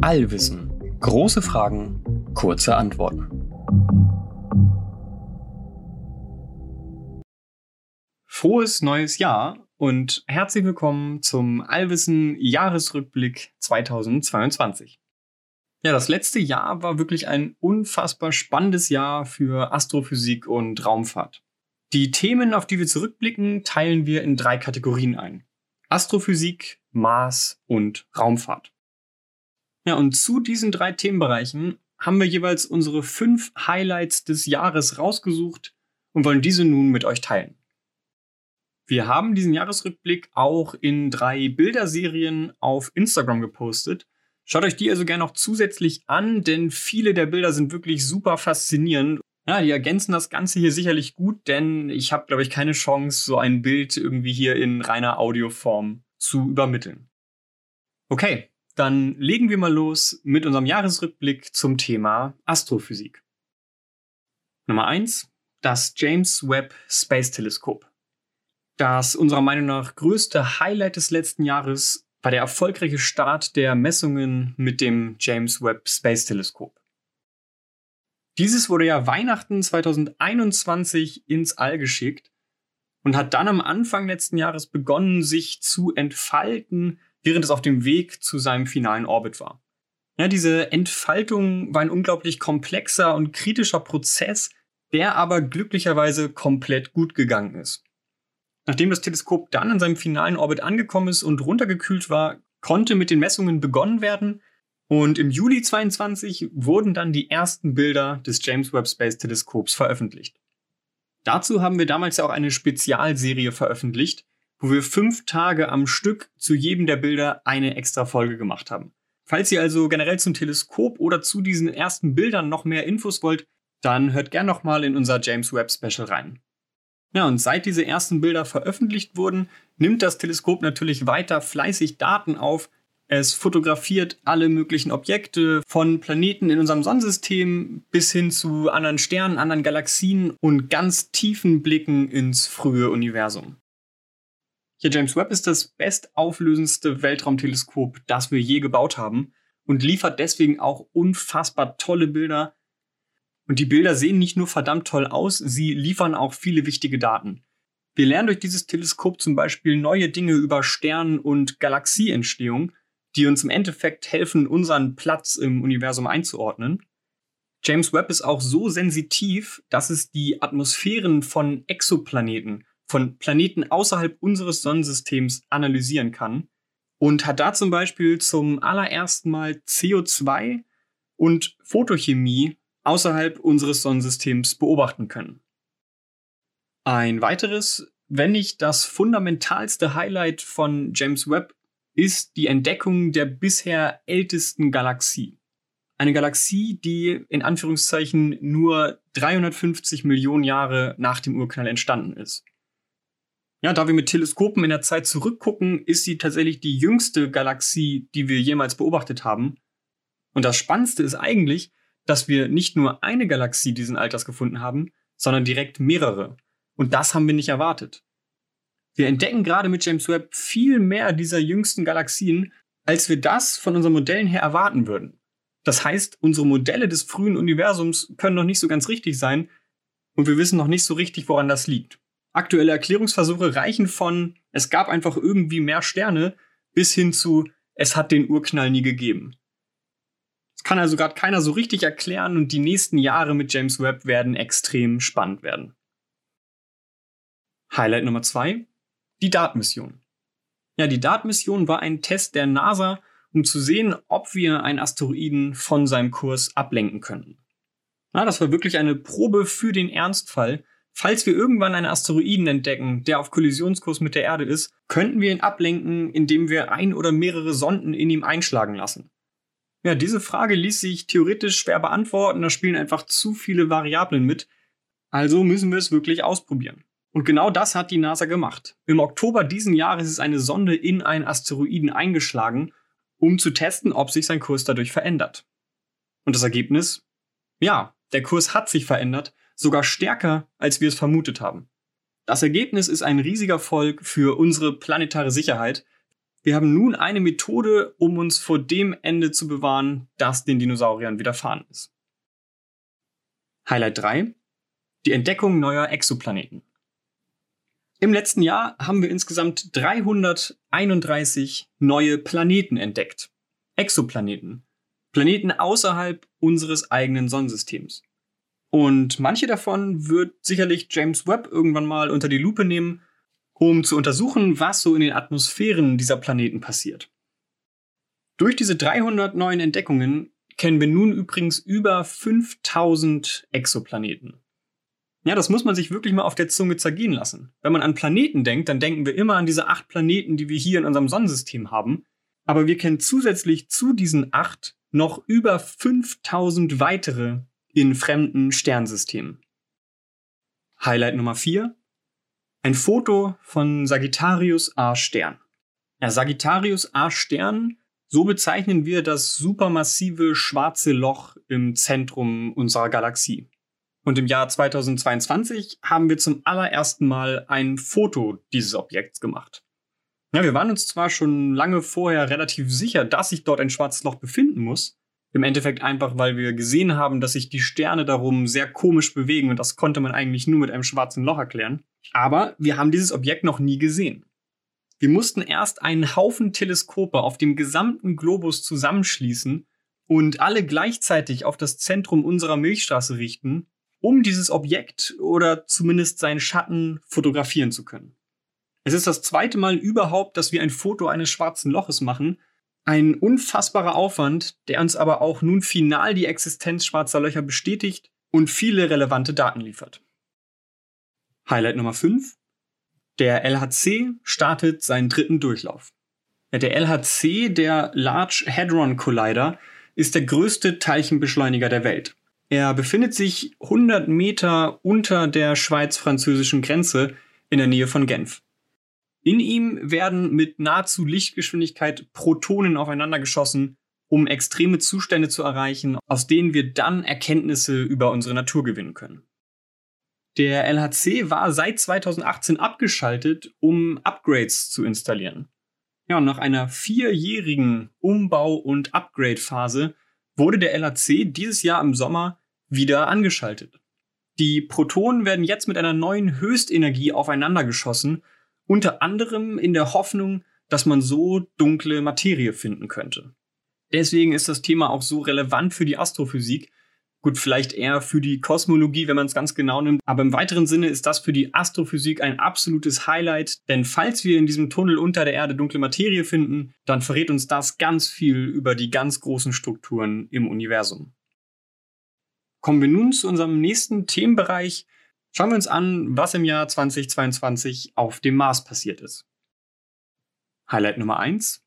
Allwissen. Große Fragen, kurze Antworten. Frohes neues Jahr und herzlich willkommen zum Allwissen Jahresrückblick 2022. Ja, das letzte Jahr war wirklich ein unfassbar spannendes Jahr für Astrophysik und Raumfahrt. Die Themen, auf die wir zurückblicken, teilen wir in drei Kategorien ein. Astrophysik, Mars und Raumfahrt. Ja, und zu diesen drei Themenbereichen haben wir jeweils unsere fünf Highlights des Jahres rausgesucht und wollen diese nun mit euch teilen. Wir haben diesen Jahresrückblick auch in drei Bilderserien auf Instagram gepostet. Schaut euch die also gerne noch zusätzlich an, denn viele der Bilder sind wirklich super faszinierend. Ja, die ergänzen das Ganze hier sicherlich gut, denn ich habe, glaube ich, keine Chance, so ein Bild irgendwie hier in reiner Audioform zu übermitteln. Okay, dann legen wir mal los mit unserem Jahresrückblick zum Thema Astrophysik. Nummer eins: Das James Webb Space Teleskop. Das unserer Meinung nach größte Highlight des letzten Jahres war der erfolgreiche Start der Messungen mit dem James Webb Space Teleskop. Dieses wurde ja Weihnachten 2021 ins All geschickt und hat dann am Anfang letzten Jahres begonnen, sich zu entfalten, während es auf dem Weg zu seinem finalen Orbit war. Ja, diese Entfaltung war ein unglaublich komplexer und kritischer Prozess, der aber glücklicherweise komplett gut gegangen ist. Nachdem das Teleskop dann in seinem finalen Orbit angekommen ist und runtergekühlt war, konnte mit den Messungen begonnen werden und im Juli 22 wurden dann die ersten Bilder des James Webb Space Teleskops veröffentlicht. Dazu haben wir damals ja auch eine Spezialserie veröffentlicht, wo wir fünf Tage am Stück zu jedem der Bilder eine extra Folge gemacht haben. Falls ihr also generell zum Teleskop oder zu diesen ersten Bildern noch mehr Infos wollt, dann hört gern nochmal in unser James Webb Special rein. Ja, und seit diese ersten Bilder veröffentlicht wurden, nimmt das Teleskop natürlich weiter fleißig Daten auf. Es fotografiert alle möglichen Objekte von Planeten in unserem Sonnensystem bis hin zu anderen Sternen, anderen Galaxien und ganz tiefen Blicken ins frühe Universum. Ja, James Webb ist das bestauflösendste Weltraumteleskop, das wir je gebaut haben und liefert deswegen auch unfassbar tolle Bilder. Und die Bilder sehen nicht nur verdammt toll aus, sie liefern auch viele wichtige Daten. Wir lernen durch dieses Teleskop zum Beispiel neue Dinge über Stern- und Galaxieentstehung, die uns im Endeffekt helfen, unseren Platz im Universum einzuordnen. James Webb ist auch so sensitiv, dass es die Atmosphären von Exoplaneten von Planeten außerhalb unseres Sonnensystems analysieren kann und hat da zum Beispiel zum allerersten Mal CO2 und Photochemie außerhalb unseres Sonnensystems beobachten können. Ein weiteres, wenn nicht das fundamentalste Highlight von James Webb ist die Entdeckung der bisher ältesten Galaxie. Eine Galaxie, die in Anführungszeichen nur 350 Millionen Jahre nach dem Urknall entstanden ist. Ja, da wir mit Teleskopen in der Zeit zurückgucken, ist sie tatsächlich die jüngste Galaxie, die wir jemals beobachtet haben. Und das Spannendste ist eigentlich, dass wir nicht nur eine Galaxie diesen Alters gefunden haben, sondern direkt mehrere. Und das haben wir nicht erwartet. Wir entdecken gerade mit James Webb viel mehr dieser jüngsten Galaxien, als wir das von unseren Modellen her erwarten würden. Das heißt, unsere Modelle des frühen Universums können noch nicht so ganz richtig sein und wir wissen noch nicht so richtig, woran das liegt. Aktuelle Erklärungsversuche reichen von, es gab einfach irgendwie mehr Sterne, bis hin zu, es hat den Urknall nie gegeben. Das kann also gerade keiner so richtig erklären und die nächsten Jahre mit James Webb werden extrem spannend werden. Highlight Nummer zwei: Die DART-Mission. Ja, die DART-Mission war ein Test der NASA, um zu sehen, ob wir einen Asteroiden von seinem Kurs ablenken könnten. Ja, das war wirklich eine Probe für den Ernstfall, Falls wir irgendwann einen Asteroiden entdecken, der auf Kollisionskurs mit der Erde ist, könnten wir ihn ablenken, indem wir ein oder mehrere Sonden in ihm einschlagen lassen. Ja, diese Frage ließ sich theoretisch schwer beantworten, da spielen einfach zu viele Variablen mit. Also müssen wir es wirklich ausprobieren. Und genau das hat die NASA gemacht. Im Oktober diesen Jahres ist eine Sonde in einen Asteroiden eingeschlagen, um zu testen, ob sich sein Kurs dadurch verändert. Und das Ergebnis? Ja, der Kurs hat sich verändert sogar stärker, als wir es vermutet haben. Das Ergebnis ist ein riesiger Erfolg für unsere planetare Sicherheit, Wir haben nun eine Methode, um uns vor dem Ende zu bewahren, das den Dinosauriern widerfahren ist. Highlight 3. Die Entdeckung neuer Exoplaneten. Im letzten Jahr haben wir insgesamt 331 neue Planeten entdeckt. Exoplaneten. Planeten außerhalb unseres eigenen Sonnensystems. Und manche davon wird sicherlich James Webb irgendwann mal unter die Lupe nehmen, um zu untersuchen, was so in den Atmosphären dieser Planeten passiert. Durch diese 300 neuen Entdeckungen kennen wir nun übrigens über 5000 Exoplaneten. Ja, das muss man sich wirklich mal auf der Zunge zergehen lassen. Wenn man an Planeten denkt, dann denken wir immer an diese acht Planeten, die wir hier in unserem Sonnensystem haben. Aber wir kennen zusätzlich zu diesen acht noch über 5000 weitere in fremden Sternsystemen. Highlight Nummer 4. Ein Foto von Sagittarius A Stern. Ja, Sagittarius A Stern, so bezeichnen wir das supermassive schwarze Loch im Zentrum unserer Galaxie. Und im Jahr 2022 haben wir zum allerersten Mal ein Foto dieses Objekts gemacht. Ja, wir waren uns zwar schon lange vorher relativ sicher, dass sich dort ein schwarzes Loch befinden muss. Im Endeffekt einfach, weil wir gesehen haben, dass sich die Sterne darum sehr komisch bewegen und das konnte man eigentlich nur mit einem schwarzen Loch erklären. Aber wir haben dieses Objekt noch nie gesehen. Wir mussten erst einen Haufen Teleskope auf dem gesamten Globus zusammenschließen und alle gleichzeitig auf das Zentrum unserer Milchstraße richten, um dieses Objekt oder zumindest seinen Schatten fotografieren zu können. Es ist das zweite Mal überhaupt, dass wir ein Foto eines schwarzen Loches machen. Ein unfassbarer Aufwand, der uns aber auch nun final die Existenz schwarzer Löcher bestätigt und viele relevante Daten liefert. Highlight Nummer 5. Der LHC startet seinen dritten Durchlauf. Der LHC, der Large Hadron Collider, ist der größte Teilchenbeschleuniger der Welt. Er befindet sich 100 Meter unter der schweiz-französischen Grenze in der Nähe von Genf. In ihm werden mit nahezu Lichtgeschwindigkeit Protonen aufeinander geschossen, um extreme Zustände zu erreichen, aus denen wir dann Erkenntnisse über unsere Natur gewinnen können. Der LHC war seit 2018 abgeschaltet, um Upgrades zu installieren. Ja, und nach einer vierjährigen Umbau- und Upgrade-Phase wurde der LHC dieses Jahr im Sommer wieder angeschaltet. Die Protonen werden jetzt mit einer neuen Höchstenergie aufeinander geschossen, unter anderem in der Hoffnung, dass man so dunkle Materie finden könnte. Deswegen ist das Thema auch so relevant für die Astrophysik. Gut, vielleicht eher für die Kosmologie, wenn man es ganz genau nimmt. Aber im weiteren Sinne ist das für die Astrophysik ein absolutes Highlight. Denn falls wir in diesem Tunnel unter der Erde dunkle Materie finden, dann verrät uns das ganz viel über die ganz großen Strukturen im Universum. Kommen wir nun zu unserem nächsten Themenbereich. Schauen wir uns an, was im Jahr 2022 auf dem Mars passiert ist. Highlight Nummer 1.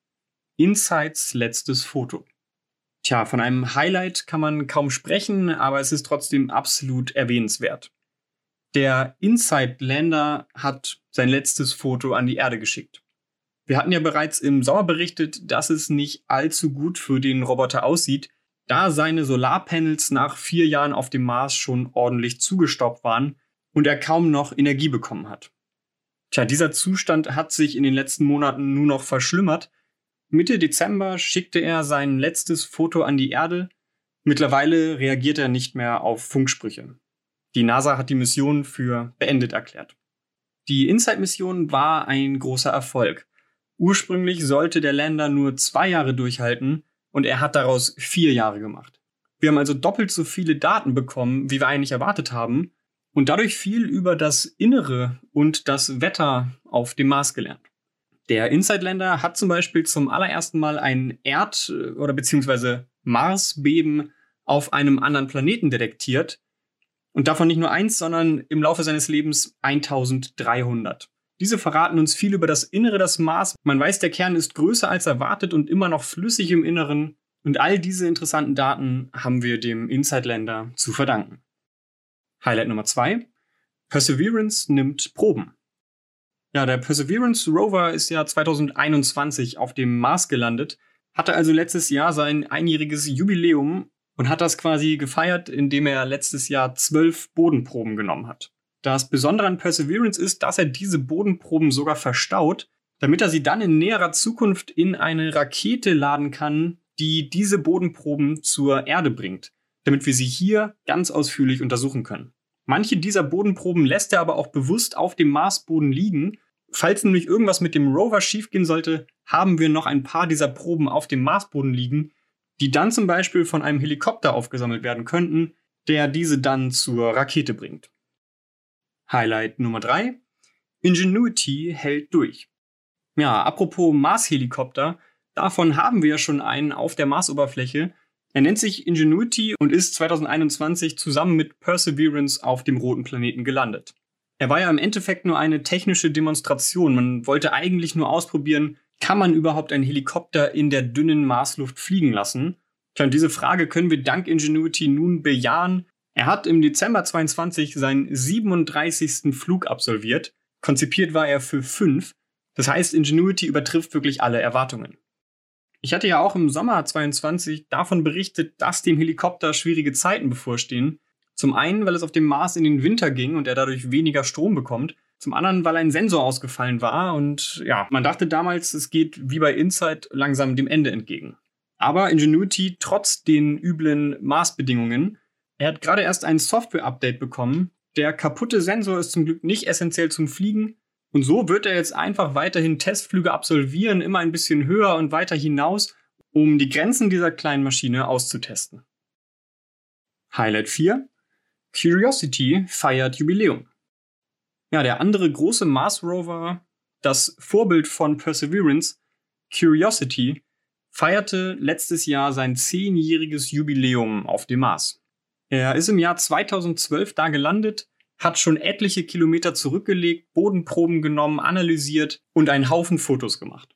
Insights letztes Foto. Tja, von einem Highlight kann man kaum sprechen, aber es ist trotzdem absolut erwähnenswert. Der Insight Lander hat sein letztes Foto an die Erde geschickt. Wir hatten ja bereits im Sommer berichtet, dass es nicht allzu gut für den Roboter aussieht, da seine Solarpanels nach vier Jahren auf dem Mars schon ordentlich zugestaubt waren und er kaum noch Energie bekommen hat. Tja, dieser Zustand hat sich in den letzten Monaten nur noch verschlimmert Mitte Dezember schickte er sein letztes Foto an die Erde. Mittlerweile reagiert er nicht mehr auf Funksprüche. Die NASA hat die Mission für beendet erklärt. Die InSight-Mission war ein großer Erfolg. Ursprünglich sollte der Lander nur zwei Jahre durchhalten und er hat daraus vier Jahre gemacht. Wir haben also doppelt so viele Daten bekommen, wie wir eigentlich erwartet haben und dadurch viel über das Innere und das Wetter auf dem Mars gelernt. Der Inside-Länder hat zum Beispiel zum allerersten Mal ein Erd- oder beziehungsweise Marsbeben auf einem anderen Planeten detektiert. Und davon nicht nur eins, sondern im Laufe seines Lebens 1300. Diese verraten uns viel über das Innere des Mars. Man weiß, der Kern ist größer als erwartet und immer noch flüssig im Inneren. Und all diese interessanten Daten haben wir dem Inside-Länder zu verdanken. Highlight Nummer zwei: Perseverance nimmt Proben. Ja, der Perseverance Rover ist ja 2021 auf dem Mars gelandet, hatte also letztes Jahr sein einjähriges Jubiläum und hat das quasi gefeiert, indem er letztes Jahr zwölf Bodenproben genommen hat. Das Besondere an Perseverance ist, dass er diese Bodenproben sogar verstaut, damit er sie dann in näherer Zukunft in eine Rakete laden kann, die diese Bodenproben zur Erde bringt, damit wir sie hier ganz ausführlich untersuchen können. Manche dieser Bodenproben lässt er aber auch bewusst auf dem Marsboden liegen. Falls nämlich irgendwas mit dem Rover schiefgehen sollte, haben wir noch ein paar dieser Proben auf dem Marsboden liegen, die dann zum Beispiel von einem Helikopter aufgesammelt werden könnten, der diese dann zur Rakete bringt. Highlight Nummer 3. Ingenuity hält durch. Ja, apropos Mars-Helikopter, davon haben wir ja schon einen auf der Marsoberfläche. Er nennt sich Ingenuity und ist 2021 zusammen mit Perseverance auf dem roten Planeten gelandet. Er war ja im Endeffekt nur eine technische Demonstration. Man wollte eigentlich nur ausprobieren, kann man überhaupt einen Helikopter in der dünnen Marsluft fliegen lassen? Tja, und diese Frage können wir dank Ingenuity nun bejahen. Er hat im Dezember 22 seinen 37. Flug absolviert. Konzipiert war er für fünf. Das heißt, Ingenuity übertrifft wirklich alle Erwartungen. Ich hatte ja auch im Sommer 22 davon berichtet, dass dem Helikopter schwierige Zeiten bevorstehen. Zum einen, weil es auf dem Mars in den Winter ging und er dadurch weniger Strom bekommt. Zum anderen, weil ein Sensor ausgefallen war und ja, man dachte damals, es geht wie bei Insight langsam dem Ende entgegen. Aber Ingenuity, trotz den üblen Maßbedingungen, er hat gerade erst ein Software-Update bekommen. Der kaputte Sensor ist zum Glück nicht essentiell zum Fliegen, und so wird er jetzt einfach weiterhin Testflüge absolvieren, immer ein bisschen höher und weiter hinaus, um die Grenzen dieser kleinen Maschine auszutesten. Highlight 4. Curiosity feiert Jubiläum. Ja, der andere große Mars Rover, das Vorbild von Perseverance, Curiosity, feierte letztes Jahr sein zehnjähriges Jubiläum auf dem Mars. Er ist im Jahr 2012 da gelandet hat schon etliche Kilometer zurückgelegt, Bodenproben genommen, analysiert und einen Haufen Fotos gemacht.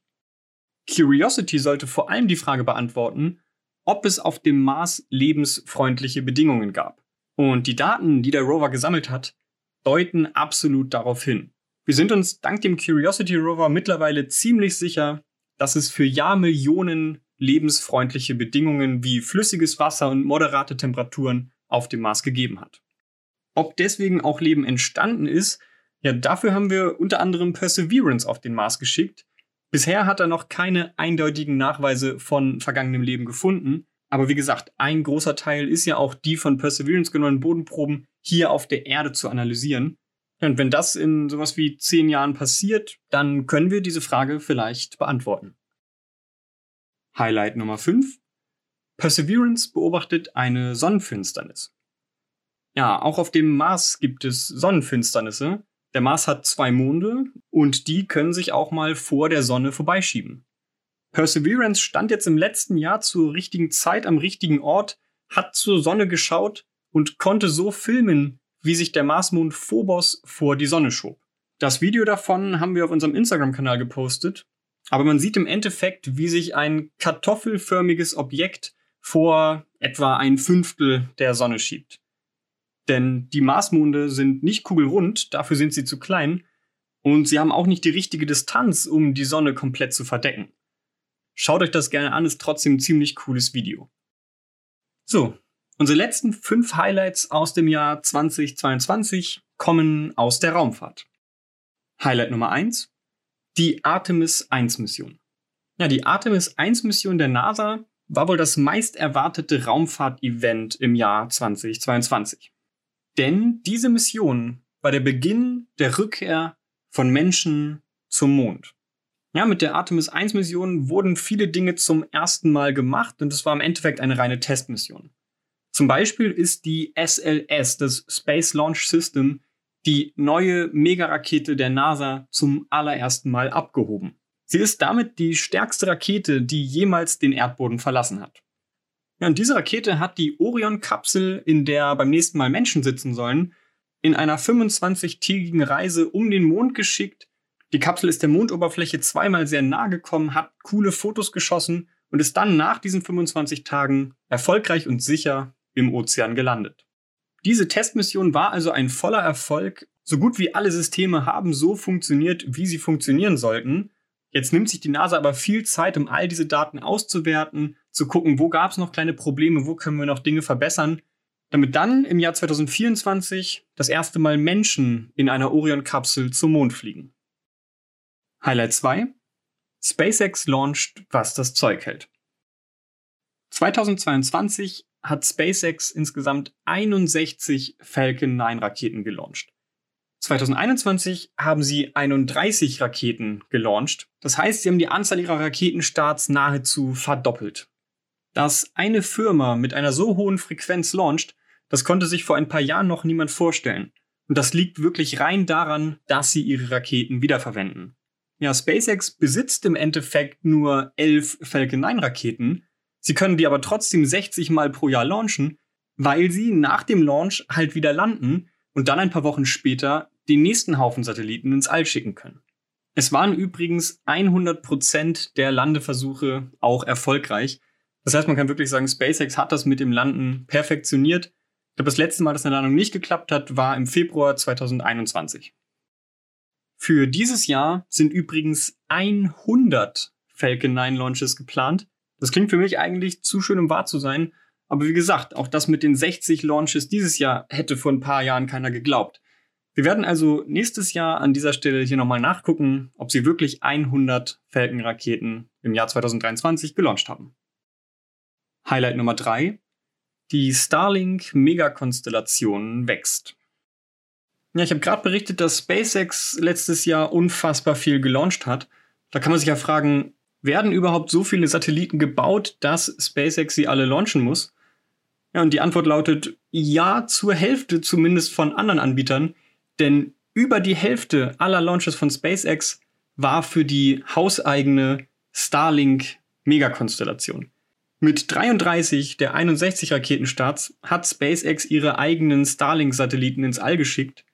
Curiosity sollte vor allem die Frage beantworten, ob es auf dem Mars lebensfreundliche Bedingungen gab. Und die Daten, die der Rover gesammelt hat, deuten absolut darauf hin. Wir sind uns dank dem Curiosity Rover mittlerweile ziemlich sicher, dass es für Jahrmillionen lebensfreundliche Bedingungen wie flüssiges Wasser und moderate Temperaturen auf dem Mars gegeben hat. Ob deswegen auch Leben entstanden ist, ja, dafür haben wir unter anderem Perseverance auf den Mars geschickt. Bisher hat er noch keine eindeutigen Nachweise von vergangenem Leben gefunden. Aber wie gesagt, ein großer Teil ist ja auch die von Perseverance genommenen Bodenproben hier auf der Erde zu analysieren. Und wenn das in sowas wie zehn Jahren passiert, dann können wir diese Frage vielleicht beantworten. Highlight Nummer 5. Perseverance beobachtet eine Sonnenfinsternis. Ja, auch auf dem Mars gibt es Sonnenfinsternisse. Der Mars hat zwei Monde und die können sich auch mal vor der Sonne vorbeischieben. Perseverance stand jetzt im letzten Jahr zur richtigen Zeit am richtigen Ort, hat zur Sonne geschaut und konnte so filmen, wie sich der Marsmond Phobos vor die Sonne schob. Das Video davon haben wir auf unserem Instagram-Kanal gepostet, aber man sieht im Endeffekt, wie sich ein kartoffelförmiges Objekt vor etwa ein Fünftel der Sonne schiebt. Denn die Marsmonde sind nicht kugelrund, dafür sind sie zu klein und sie haben auch nicht die richtige Distanz, um die Sonne komplett zu verdecken. Schaut euch das gerne an, ist trotzdem ein ziemlich cooles Video. So, unsere letzten fünf Highlights aus dem Jahr 2022 kommen aus der Raumfahrt. Highlight Nummer eins: die Artemis 1 Mission. Ja, die Artemis 1 Mission der NASA war wohl das meist erwartete Raumfahrt-Event im Jahr 2022. Denn diese Mission war der Beginn der Rückkehr von Menschen zum Mond. Ja, mit der Artemis 1 Mission wurden viele Dinge zum ersten Mal gemacht und es war im Endeffekt eine reine Testmission. Zum Beispiel ist die SLS, das Space Launch System, die neue Megarakete der NASA zum allerersten Mal abgehoben. Sie ist damit die stärkste Rakete, die jemals den Erdboden verlassen hat. Ja, und diese Rakete hat die Orion-Kapsel, in der beim nächsten Mal Menschen sitzen sollen, in einer 25-tägigen Reise um den Mond geschickt. Die Kapsel ist der Mondoberfläche zweimal sehr nahe gekommen, hat coole Fotos geschossen und ist dann nach diesen 25 Tagen erfolgreich und sicher im Ozean gelandet. Diese Testmission war also ein voller Erfolg. So gut wie alle Systeme haben so funktioniert, wie sie funktionieren sollten. Jetzt nimmt sich die NASA aber viel Zeit, um all diese Daten auszuwerten, zu gucken, wo gab es noch kleine Probleme, wo können wir noch Dinge verbessern, damit dann im Jahr 2024 das erste Mal Menschen in einer Orion-Kapsel zum Mond fliegen. Highlight 2. SpaceX launcht, was das Zeug hält. 2022 hat SpaceX insgesamt 61 Falcon 9 Raketen gelauncht. 2021 haben sie 31 Raketen gelauncht. Das heißt, sie haben die Anzahl ihrer Raketenstarts nahezu verdoppelt. Dass eine Firma mit einer so hohen Frequenz launcht, das konnte sich vor ein paar Jahren noch niemand vorstellen. Und das liegt wirklich rein daran, dass sie ihre Raketen wiederverwenden. Ja, SpaceX besitzt im Endeffekt nur elf Falcon 9 Raketen. Sie können die aber trotzdem 60 Mal pro Jahr launchen, weil sie nach dem Launch halt wieder landen und dann ein paar Wochen später den nächsten Haufen Satelliten ins All schicken können. Es waren übrigens 100% der Landeversuche auch erfolgreich. Das heißt, man kann wirklich sagen, SpaceX hat das mit dem Landen perfektioniert. Ich glaube, das letzte Mal, dass eine Landung nicht geklappt hat, war im Februar 2021. Für dieses Jahr sind übrigens 100 Falcon 9 Launches geplant. Das klingt für mich eigentlich zu schön, um wahr zu sein. Aber wie gesagt, auch das mit den 60 Launches dieses Jahr hätte vor ein paar Jahren keiner geglaubt. Wir werden also nächstes Jahr an dieser Stelle hier nochmal nachgucken, ob sie wirklich 100 Falcon-Raketen im Jahr 2023 gelauncht haben. Highlight Nummer 3. Die Starlink-Megakonstellation wächst. Ja, ich habe gerade berichtet, dass SpaceX letztes Jahr unfassbar viel gelauncht hat. Da kann man sich ja fragen, werden überhaupt so viele Satelliten gebaut, dass SpaceX sie alle launchen muss? Ja, und die Antwort lautet ja, zur Hälfte zumindest von anderen Anbietern, denn über die Hälfte aller Launches von SpaceX war für die hauseigene Starlink Megakonstellation. Mit 33 der 61 Raketenstarts hat SpaceX ihre eigenen Starlink-Satelliten ins All geschickt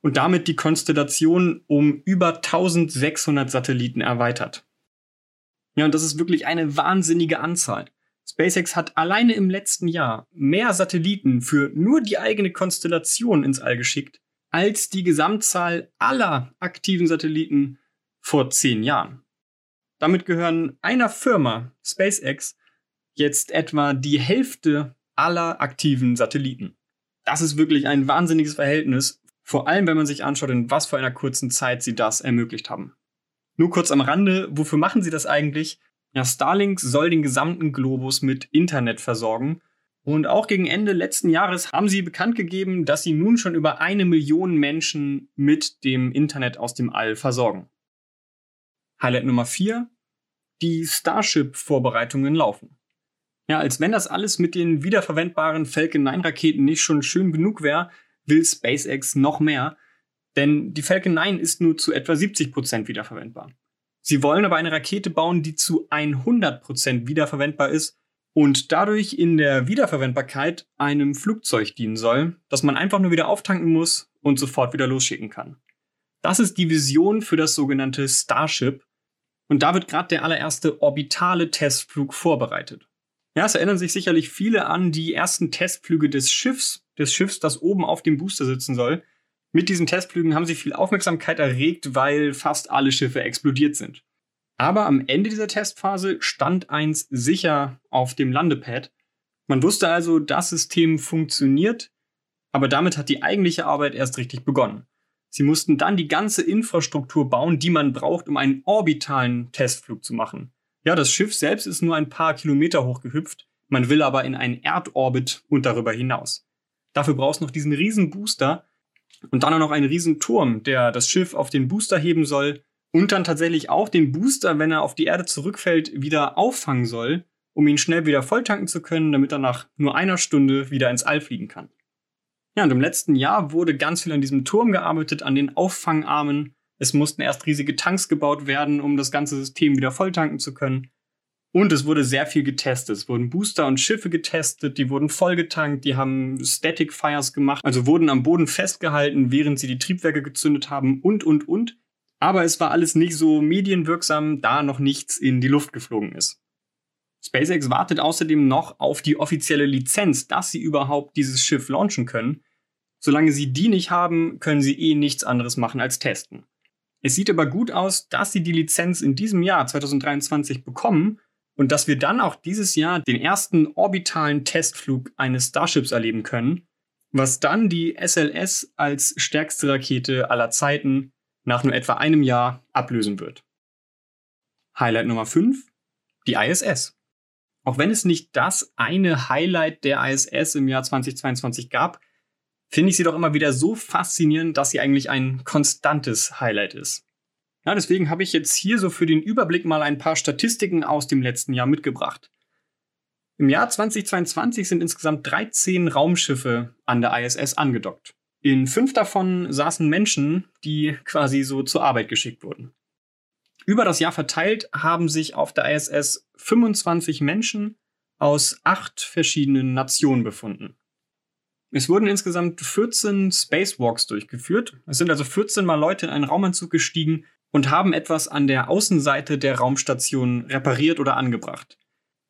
und damit die Konstellation um über 1600 Satelliten erweitert. Ja, und das ist wirklich eine wahnsinnige Anzahl. SpaceX hat alleine im letzten Jahr mehr Satelliten für nur die eigene Konstellation ins All geschickt, als die Gesamtzahl aller aktiven Satelliten vor zehn Jahren. Damit gehören einer Firma, SpaceX, jetzt etwa die Hälfte aller aktiven Satelliten. Das ist wirklich ein wahnsinniges Verhältnis, vor allem wenn man sich anschaut, in was für einer kurzen Zeit sie das ermöglicht haben. Nur kurz am Rande, wofür machen sie das eigentlich? Ja, Starlink soll den gesamten Globus mit Internet versorgen und auch gegen Ende letzten Jahres haben sie bekannt gegeben, dass sie nun schon über eine Million Menschen mit dem Internet aus dem All versorgen. Highlight Nummer 4. Die Starship-Vorbereitungen laufen. Ja, als wenn das alles mit den wiederverwendbaren Falcon 9 Raketen nicht schon schön genug wäre, will SpaceX noch mehr, denn die Falcon 9 ist nur zu etwa 70 Prozent wiederverwendbar. Sie wollen aber eine Rakete bauen, die zu 100 Prozent wiederverwendbar ist und dadurch in der Wiederverwendbarkeit einem Flugzeug dienen soll, das man einfach nur wieder auftanken muss und sofort wieder losschicken kann. Das ist die Vision für das sogenannte Starship und da wird gerade der allererste orbitale Testflug vorbereitet. Ja, es erinnern sich sicherlich viele an die ersten Testflüge des Schiffs, des Schiffs, das oben auf dem Booster sitzen soll. Mit diesen Testflügen haben sie viel Aufmerksamkeit erregt, weil fast alle Schiffe explodiert sind. Aber am Ende dieser Testphase stand eins sicher auf dem Landepad. Man wusste also, das System funktioniert, aber damit hat die eigentliche Arbeit erst richtig begonnen. Sie mussten dann die ganze Infrastruktur bauen, die man braucht, um einen orbitalen Testflug zu machen. Ja, das Schiff selbst ist nur ein paar Kilometer hoch gehüpft, man will aber in einen Erdorbit und darüber hinaus. Dafür brauchst du noch diesen riesen Booster und dann auch noch einen riesen Turm, der das Schiff auf den Booster heben soll und dann tatsächlich auch den Booster, wenn er auf die Erde zurückfällt, wieder auffangen soll, um ihn schnell wieder volltanken zu können, damit er nach nur einer Stunde wieder ins All fliegen kann. Ja, und im letzten Jahr wurde ganz viel an diesem Turm gearbeitet, an den Auffangarmen. Es mussten erst riesige Tanks gebaut werden, um das ganze System wieder volltanken zu können. Und es wurde sehr viel getestet. Es wurden Booster und Schiffe getestet, die wurden vollgetankt, die haben Static Fires gemacht, also wurden am Boden festgehalten, während sie die Triebwerke gezündet haben und, und, und. Aber es war alles nicht so medienwirksam, da noch nichts in die Luft geflogen ist. SpaceX wartet außerdem noch auf die offizielle Lizenz, dass sie überhaupt dieses Schiff launchen können. Solange sie die nicht haben, können sie eh nichts anderes machen als testen. Es sieht aber gut aus, dass sie die Lizenz in diesem Jahr 2023 bekommen und dass wir dann auch dieses Jahr den ersten orbitalen Testflug eines Starships erleben können, was dann die SLS als stärkste Rakete aller Zeiten nach nur etwa einem Jahr ablösen wird. Highlight Nummer 5, die ISS. Auch wenn es nicht das eine Highlight der ISS im Jahr 2022 gab, finde ich sie doch immer wieder so faszinierend, dass sie eigentlich ein konstantes Highlight ist. Ja, deswegen habe ich jetzt hier so für den Überblick mal ein paar Statistiken aus dem letzten Jahr mitgebracht. Im Jahr 2022 sind insgesamt 13 Raumschiffe an der ISS angedockt. In fünf davon saßen Menschen, die quasi so zur Arbeit geschickt wurden. Über das Jahr verteilt haben sich auf der ISS 25 Menschen aus acht verschiedenen Nationen befunden. Es wurden insgesamt 14 Spacewalks durchgeführt. Es sind also 14 Mal Leute in einen Raumanzug gestiegen und haben etwas an der Außenseite der Raumstation repariert oder angebracht.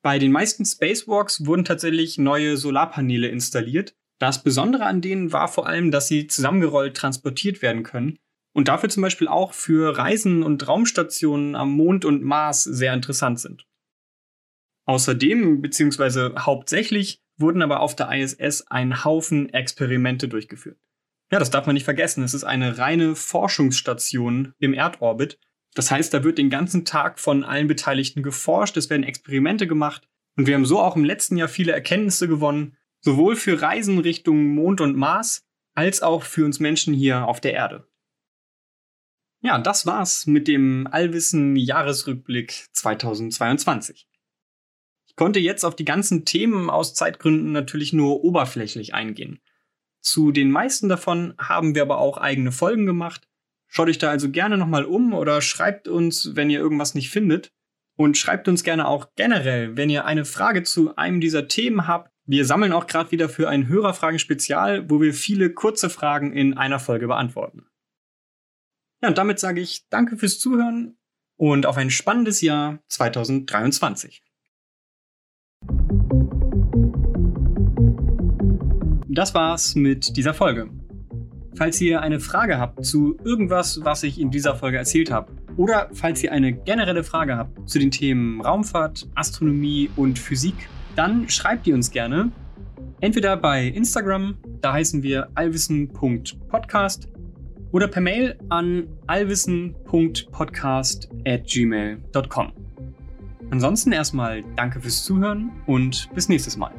Bei den meisten Spacewalks wurden tatsächlich neue Solarpaneele installiert. Das Besondere an denen war vor allem, dass sie zusammengerollt transportiert werden können und dafür zum Beispiel auch für Reisen und Raumstationen am Mond und Mars sehr interessant sind. Außerdem, beziehungsweise hauptsächlich, wurden aber auf der ISS ein Haufen Experimente durchgeführt. Ja, das darf man nicht vergessen. Es ist eine reine Forschungsstation im Erdorbit. Das heißt, da wird den ganzen Tag von allen Beteiligten geforscht, es werden Experimente gemacht und wir haben so auch im letzten Jahr viele Erkenntnisse gewonnen, sowohl für Reisen Richtung Mond und Mars als auch für uns Menschen hier auf der Erde. Ja, das war's mit dem Allwissen Jahresrückblick 2022. Konnte jetzt auf die ganzen Themen aus Zeitgründen natürlich nur oberflächlich eingehen. Zu den meisten davon haben wir aber auch eigene Folgen gemacht. Schaut euch da also gerne nochmal um oder schreibt uns, wenn ihr irgendwas nicht findet. Und schreibt uns gerne auch generell, wenn ihr eine Frage zu einem dieser Themen habt. Wir sammeln auch gerade wieder für ein Hörerfragen-Spezial, wo wir viele kurze Fragen in einer Folge beantworten. Ja, und damit sage ich danke fürs Zuhören und auf ein spannendes Jahr 2023. Das war's mit dieser Folge. Falls ihr eine Frage habt zu irgendwas, was ich in dieser Folge erzählt habe, oder falls ihr eine generelle Frage habt zu den Themen Raumfahrt, Astronomie und Physik, dann schreibt ihr uns gerne. Entweder bei Instagram, da heißen wir allwissen.podcast, oder per Mail an allwissen.podcast at gmail.com. Ansonsten erstmal danke fürs Zuhören und bis nächstes Mal.